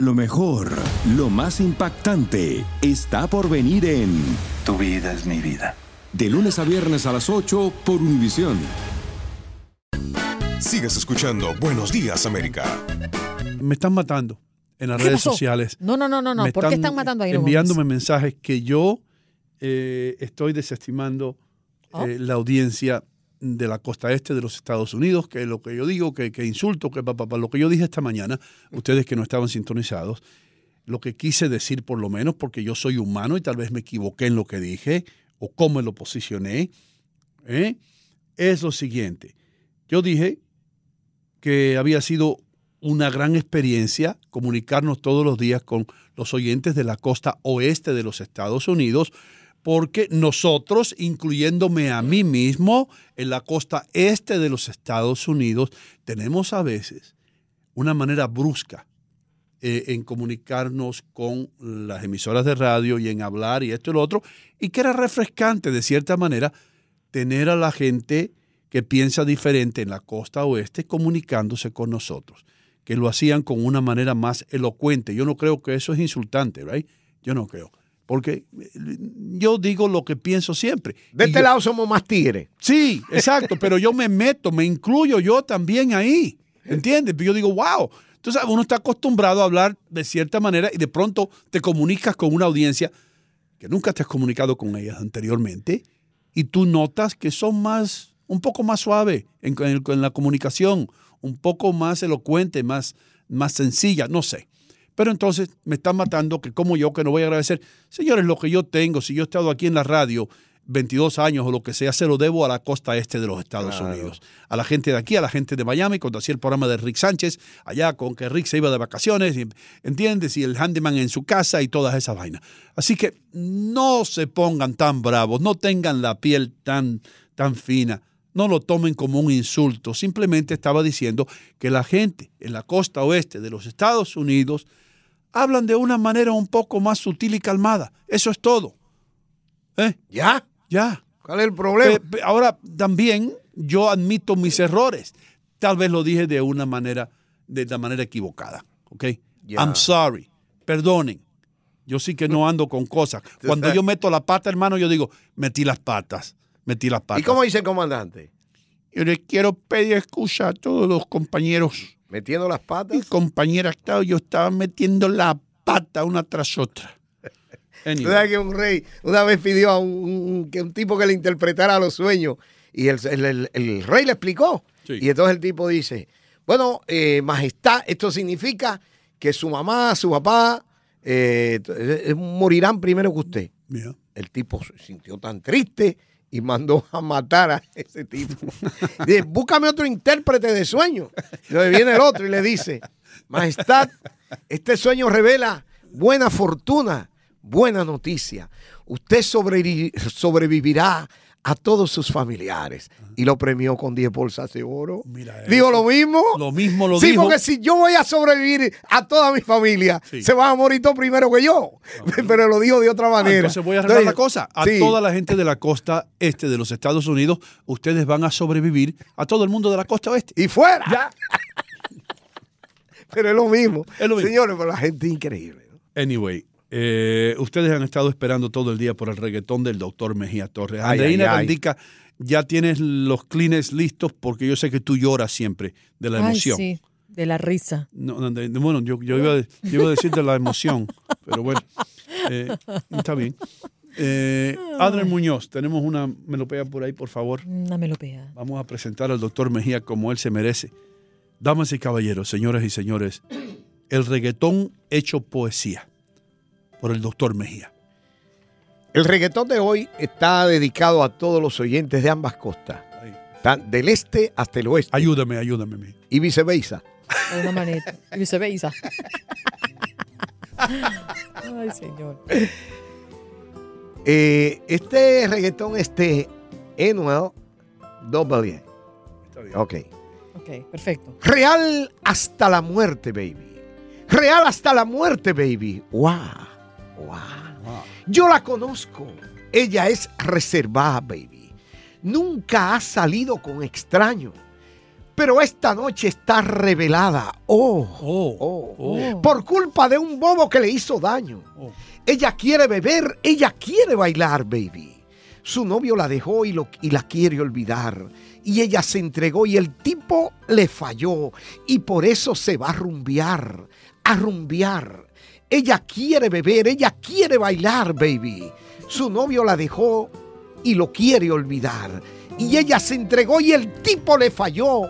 Lo mejor, lo más impactante, está por venir en Tu vida es mi vida. De lunes a viernes a las 8 por Univisión. Sigues escuchando Buenos Días, América. Me están matando en las ¿Qué redes pasó? sociales. No, no, no, no, no. ¿Por qué están matando ahí? Enviándome mensajes que yo eh, estoy desestimando Oh. eh, la audiencia de la costa este de los Estados Unidos, que lo que yo digo, que, que insulto, que papá, lo que yo dije esta mañana, ustedes que no estaban sintonizados, lo que quise decir por lo menos, porque yo soy humano y tal vez me equivoqué en lo que dije o cómo lo posicioné, ¿eh? es lo siguiente. Yo dije que había sido una gran experiencia comunicarnos todos los días con los oyentes de la costa oeste de los Estados Unidos, porque nosotros, incluyéndome a mí mismo, en la costa este de los Estados Unidos, tenemos a veces una manera brusca eh, en comunicarnos con las emisoras de radio y en hablar y esto y lo otro, y que era refrescante de cierta manera tener a la gente que piensa diferente en la costa oeste comunicándose con nosotros, que lo hacían con una manera más elocuente. Yo no creo que eso es insultante, ¿right? Yo no creo. Porque eh, yo digo lo que pienso siempre. De Y este yo- lado somos más tigres. Sí, exacto, pero yo me meto, me incluyo yo también ahí. ¿Entiendes? Yo digo, wow. Entonces uno está acostumbrado a hablar de cierta manera y de pronto te comunicas con una audiencia que nunca te has comunicado con ellas anteriormente y tú notas que son más, un poco más suave en, en- en la comunicación, un poco más elocuente, más, más sencilla, no sé. Pero entonces me están matando que como yo que no voy a agradecer, señores, lo que yo tengo, si yo he estado aquí en la radio 22 años o lo que sea, se lo debo a la costa este de los Estados Unidos. A la gente de aquí, a la gente de Miami, cuando hacía el programa de Rick Sánchez, allá con que Rick se iba de vacaciones, ¿entiendes? Y el handyman en su casa y todas esas vainas. Así que no se pongan tan bravos, no tengan la piel tan, tan fina. No lo tomen como un insulto. Simplemente estaba diciendo que la gente en la costa oeste de los Estados Unidos hablan de una manera un poco más sutil y calmada. Eso es todo. ¿Eh? ¿Ya? Ya. ¿Cuál es el problema? Pe- ahora, también yo admito mis errores. Tal vez lo dije de una manera, de la manera equivocada. ¿Ok? I'm sorry. Perdonen. Yo sí que no ando con cosas. Cuando yo meto la pata, hermano, yo digo, metí las patas. Metí las patas. ¿Y cómo dice el comandante? Yo le quiero pedir excusa a todos los compañeros ¿Metiendo las patas? compañeras. Claro, yo estaba metiendo la pata una tras otra. Tú Anyway. sabes que un rey una vez pidió a un, que un tipo que le interpretara los sueños y el, el- el- el rey le explicó. Sí. Y entonces el tipo dice, bueno, eh, majestad, esto significa que su mamá, su papá eh, eh, morirán primero que usted. Yeah. El tipo se sintió tan triste y mandó a matar a ese tipo. Dice, búscame otro intérprete de sueño. Entonces viene el otro y le dice, Majestad, este sueño revela buena fortuna, buena noticia. Usted sobrevi- sobrevivirá a todos sus familiares. Y lo premió con 10 bolsas de oro. Mira Digo lo mismo. Lo mismo lo sí, dijo. porque si yo voy a sobrevivir a toda mi familia, Sí. se van a morir todos primero que yo. Pero lo dijo de otra Ah, manera. entonces voy a arreglar la cosa. A sí. toda la gente de la costa este de los Estados Unidos, ustedes van a sobrevivir a todo el mundo de la costa oeste. Y fuera. pero es lo mismo. Es lo mismo. Señores, pero la gente es increíble. Anyway, eh, ustedes han estado esperando todo el día por el reggaetón del doctor Mejía Torres. Andreina. Gandica, ya tienes los clines listos porque yo sé que tú lloras siempre de la Ay, emoción. sí. De la risa. No, no, de- de- bueno, yo, yo iba, a- yo iba a decir de la emoción, pero bueno, eh, está bien. Eh, Adrián Muñoz, tenemos una melopea por ahí, por favor. Una melopea. Vamos a presentar al doctor Mejía como él se merece. Damas y caballeros, señoras y señores, el reggaetón hecho poesía por el doctor Mejía. El reggaetón de hoy está dedicado a todos los oyentes de ambas costas. Del este hasta el oeste Ayúdame, ayúdame, Mejía. y viceversa. De una manera. Y viceversa. Ay, señor. Eh, este reggaetón, este Anuel W. Está bien. Ok. Ok, perfecto. Real hasta la muerte, baby. Real hasta la muerte, baby. Wow. Wow. Yo la conozco. Ella es reservada, baby. Nunca ha salido con extraño. Pero esta noche está revelada. Oh. Oh, Oh. oh, Por culpa de un bobo que le hizo daño. oh. Ella quiere beber, ella quiere bailar, baby. Su novio la dejó y, lo, y la quiere olvidar. Y ella se entregó y el tipo le falló. Y por eso se va a rumbear, a rumbear. Ella quiere beber, ella quiere bailar, baby. Su novio la dejó y lo quiere olvidar. Y ella se entregó y el tipo le falló.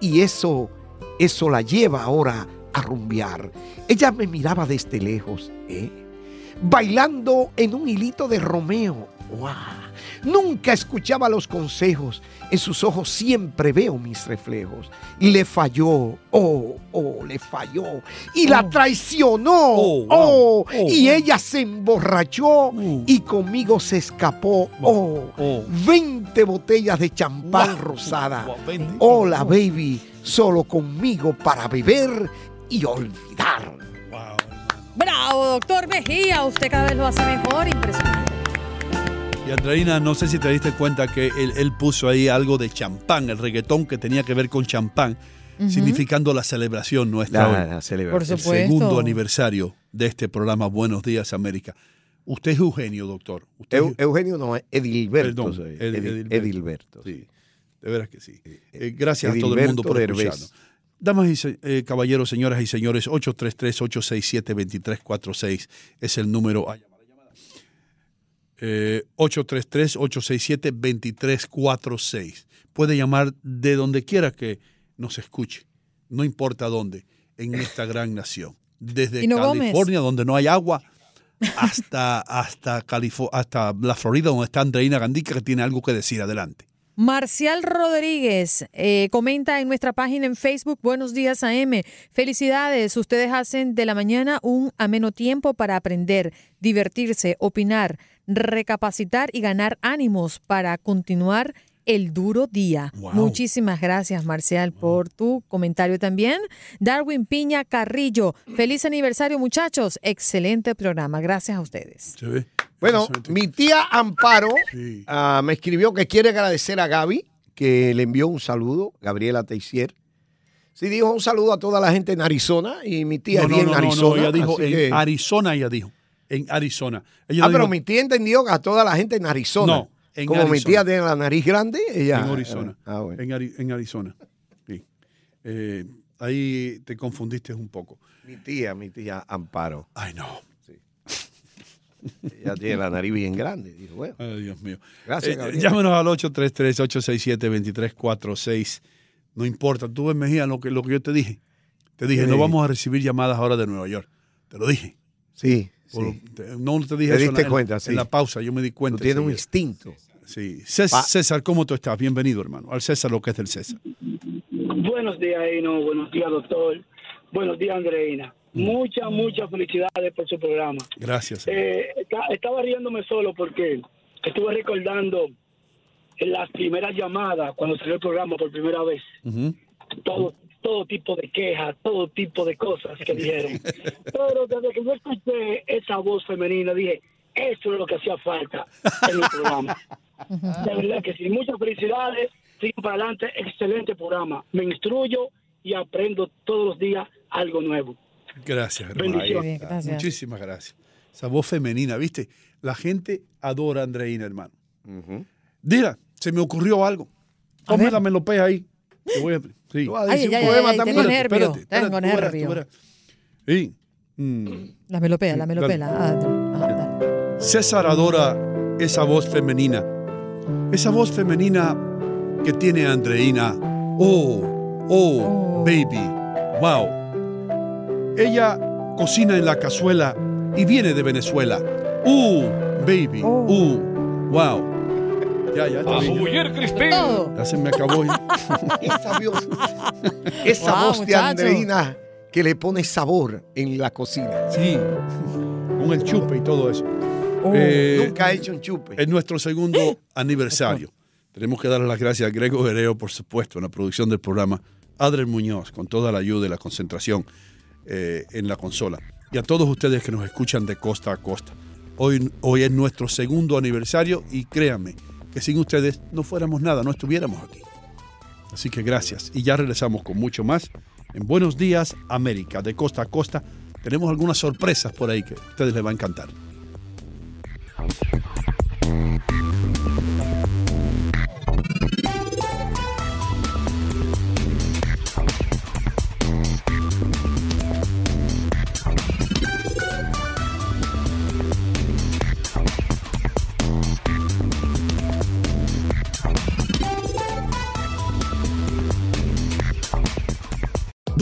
Y eso, eso la lleva ahora a rumbear. Ella me miraba desde lejos, ¿eh? bailando en un hilito de Romeo. Nunca escuchaba los consejos. En sus ojos siempre veo mis reflejos. Le falló, oh, oh, le falló. Y la Oh. traicionó, Oh, oh, wow. Oh, y wow. ella se emborrachó Uh. y conmigo se escapó. Oh, Oh. 20 botellas de champán Wow. rosada. Wow, 20. Hola, baby, solo conmigo para beber y olvidar. Wow. Bravo, doctor Mejía. Usted cada vez lo hace mejor. Impresionante. Y Andreina, no sé si te diste cuenta que él, él puso ahí algo de champán, el reggaetón que tenía que ver con champán, significando la celebración nuestra hoy. La celebración. Por el segundo aniversario de este programa Buenos Días América. Usted es Eugenio, doctor. Usted es- Eu- Eugenio no, es Edilberto. Perdón, Edilberto. Edilberto. Sí, de veras que sí. Eh, gracias a todo el mundo por escucharnos. Damas y eh, caballeros, señoras y señores, 833-867-2346 es el número a llamar. Eh, 833-867-2346. Puede llamar de donde quiera que nos escuche, no importa dónde, en esta gran nación. Desde Gómez. California, donde no hay agua, hasta, hasta, Califo- hasta la Florida, donde está Andreina Gandica, que tiene algo que decir. Adelante. Marcial Rodríguez eh, comenta en nuestra página en Facebook, Buenos días AM. Felicidades, ustedes hacen de la mañana un ameno tiempo para aprender, divertirse, opinar, recapacitar y ganar ánimos para continuar el duro día. Wow. Muchísimas gracias, Marcial, por tu comentario también. Darwin Piña Carrillo, feliz aniversario, muchachos. Excelente programa. Gracias a ustedes. Bueno, mi tía Amparo Sí. ah, me escribió que quiere agradecer a Gaby, que le envió un saludo, Gabriela Teixier. Sí, dijo un saludo a toda la gente en Arizona y mi tía no, es no, bien no, no, no, Arizona. ella dijo así en que- Arizona, ella dijo. En Arizona. Ella Ah, pero dijo mi tía entendió que a toda la gente en Arizona. No, en Como mi tía tiene la nariz grande, ella. en Arizona. Ah, bueno. en, Ari- en Arizona. Sí. Eh, ahí te confundiste un poco. Mi tía, mi tía Amparo. Ay, no. Ella tiene la nariz bien grande. Dijo, bueno, Ay, Dios mío. Gracias, Eh, llámenos al 833-867-2346. No importa, tú ves, Mejía, lo que, lo que yo te dije. Te dije, Sí. no vamos a recibir llamadas ahora de Nueva York. Te lo dije. sí, sí. te- no te dije Te eso en diste en- cuenta, en, sí. la pausa, yo me di cuenta. Tú tienes un instinto. Sí. César, ¿cómo tú estás? Bienvenido, hermano. Al César lo que es del César. Buenos días, Eno. Buenos días, doctor. Buenos días, Andreina. Muchas, muchas felicidades por su programa. Gracias. Eh, esta- estaba riéndome solo porque estuve recordando en las primeras llamadas, cuando salió el programa por primera vez, Ujú. Todo, todo tipo de quejas, todo tipo de cosas que dijeron. Pero desde que yo escuché esa voz femenina, dije, eso es lo que hacía falta en el programa. De verdad que sí. Muchas felicidades. Sigan para adelante. Excelente programa. Me instruyo y aprendo todos los días algo nuevo. Gracias, hermano. Bendiciones. Gracias. Muchísimas gracias. Esa voz femenina, ¿viste? La gente adora a Andreina, hermano. Ujú. Dila, se me ocurrió algo. Ponme la melopea ahí. Te voy a- Sí. Tú vas a Ay, decir ay, un ay, poema ay, también. tengo nervio, espérate, espérate, tengo tú verás, tú nervio. verás. Mm. La melopea, la melopea. Ah. Ah. César adora esa voz femenina. Esa voz femenina que tiene Andreina. Oh, oh, baby. Wow. Ella cocina en la cazuela y viene de Venezuela. Uh, baby. Oh. Uh, wow. Ya, ya, está bien. Todo. Ya se me acabó. Esa voz, esa Wow, voz de. Andreina que le pone sabor en la cocina. Sí. Con el chupe y todo eso. Oh. Eh, Nunca ha hecho un chupe. Es nuestro segundo aniversario. Tenemos que darle las gracias a Grego Hereo, por supuesto, en la producción del programa. Adriel Muñoz, con toda la ayuda y la concentración eh, en la consola. Y a todos ustedes que nos escuchan de costa a costa. Hoy, hoy es nuestro segundo aniversario y créanme que sin ustedes no fuéramos nada, no estuviéramos aquí. Así que gracias. Y ya regresamos con mucho más en Buenos Días América, de costa a costa. Tenemos algunas sorpresas por ahí que a ustedes les va a encantar.